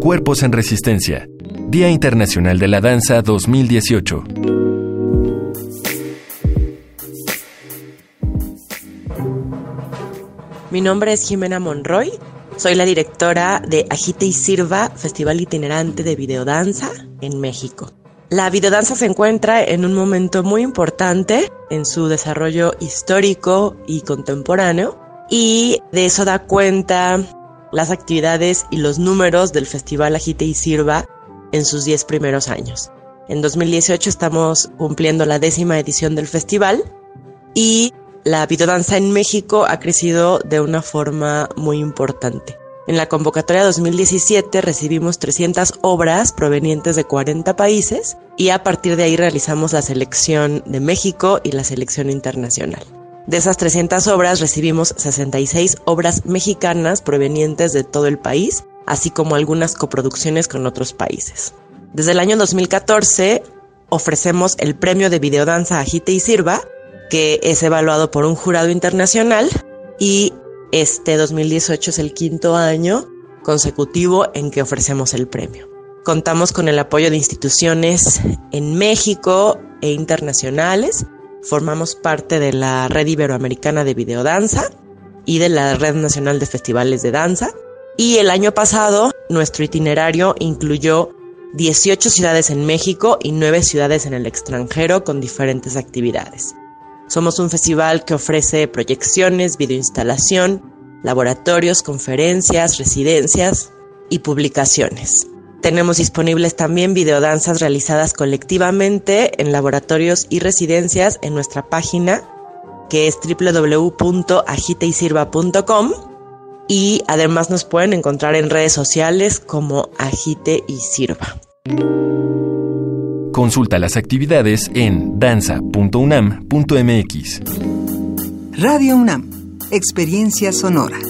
Cuerpos en Resistencia. Día Internacional de la Danza 2018. Mi nombre es Jimena Monroy. Soy la directora de Agite y Sirva, Festival Itinerante de Videodanza en México. La videodanza se encuentra en un momento muy importante en su desarrollo histórico y contemporáneo y de eso da cuenta las actividades y los números del Festival Agite y Sirva en sus 10 primeros años. En 2018 estamos cumpliendo la décima edición del festival y la videodanza en México ha crecido de una forma muy importante. En la convocatoria 2017 recibimos 300 obras provenientes de 40 países y a partir de ahí realizamos la selección de México y la selección internacional. De esas 300 obras recibimos 66 obras mexicanas provenientes de todo el país, así como algunas coproducciones con otros países. Desde el año 2014 ofrecemos el premio de videodanza Agite y Sirva, que es evaluado por un jurado internacional y este 2018 es el quinto año consecutivo en que ofrecemos el premio. Contamos con el apoyo de instituciones en México e internacionales. Formamos parte de la Red Iberoamericana de Videodanza y de la Red Nacional de Festivales de Danza. Y el año pasado nuestro itinerario incluyó 18 ciudades en México y 9 ciudades en el extranjero con diferentes actividades. Somos un festival que ofrece proyecciones, videoinstalación, laboratorios, conferencias, residencias y publicaciones. Tenemos disponibles también videodanzas realizadas colectivamente en laboratorios y residencias en nuestra página que es www.agiteysirva.com y además nos pueden encontrar en redes sociales como Agite y Sirva. Consulta las actividades en danza.unam.mx. Radio UNAM, Experiencia Sonora.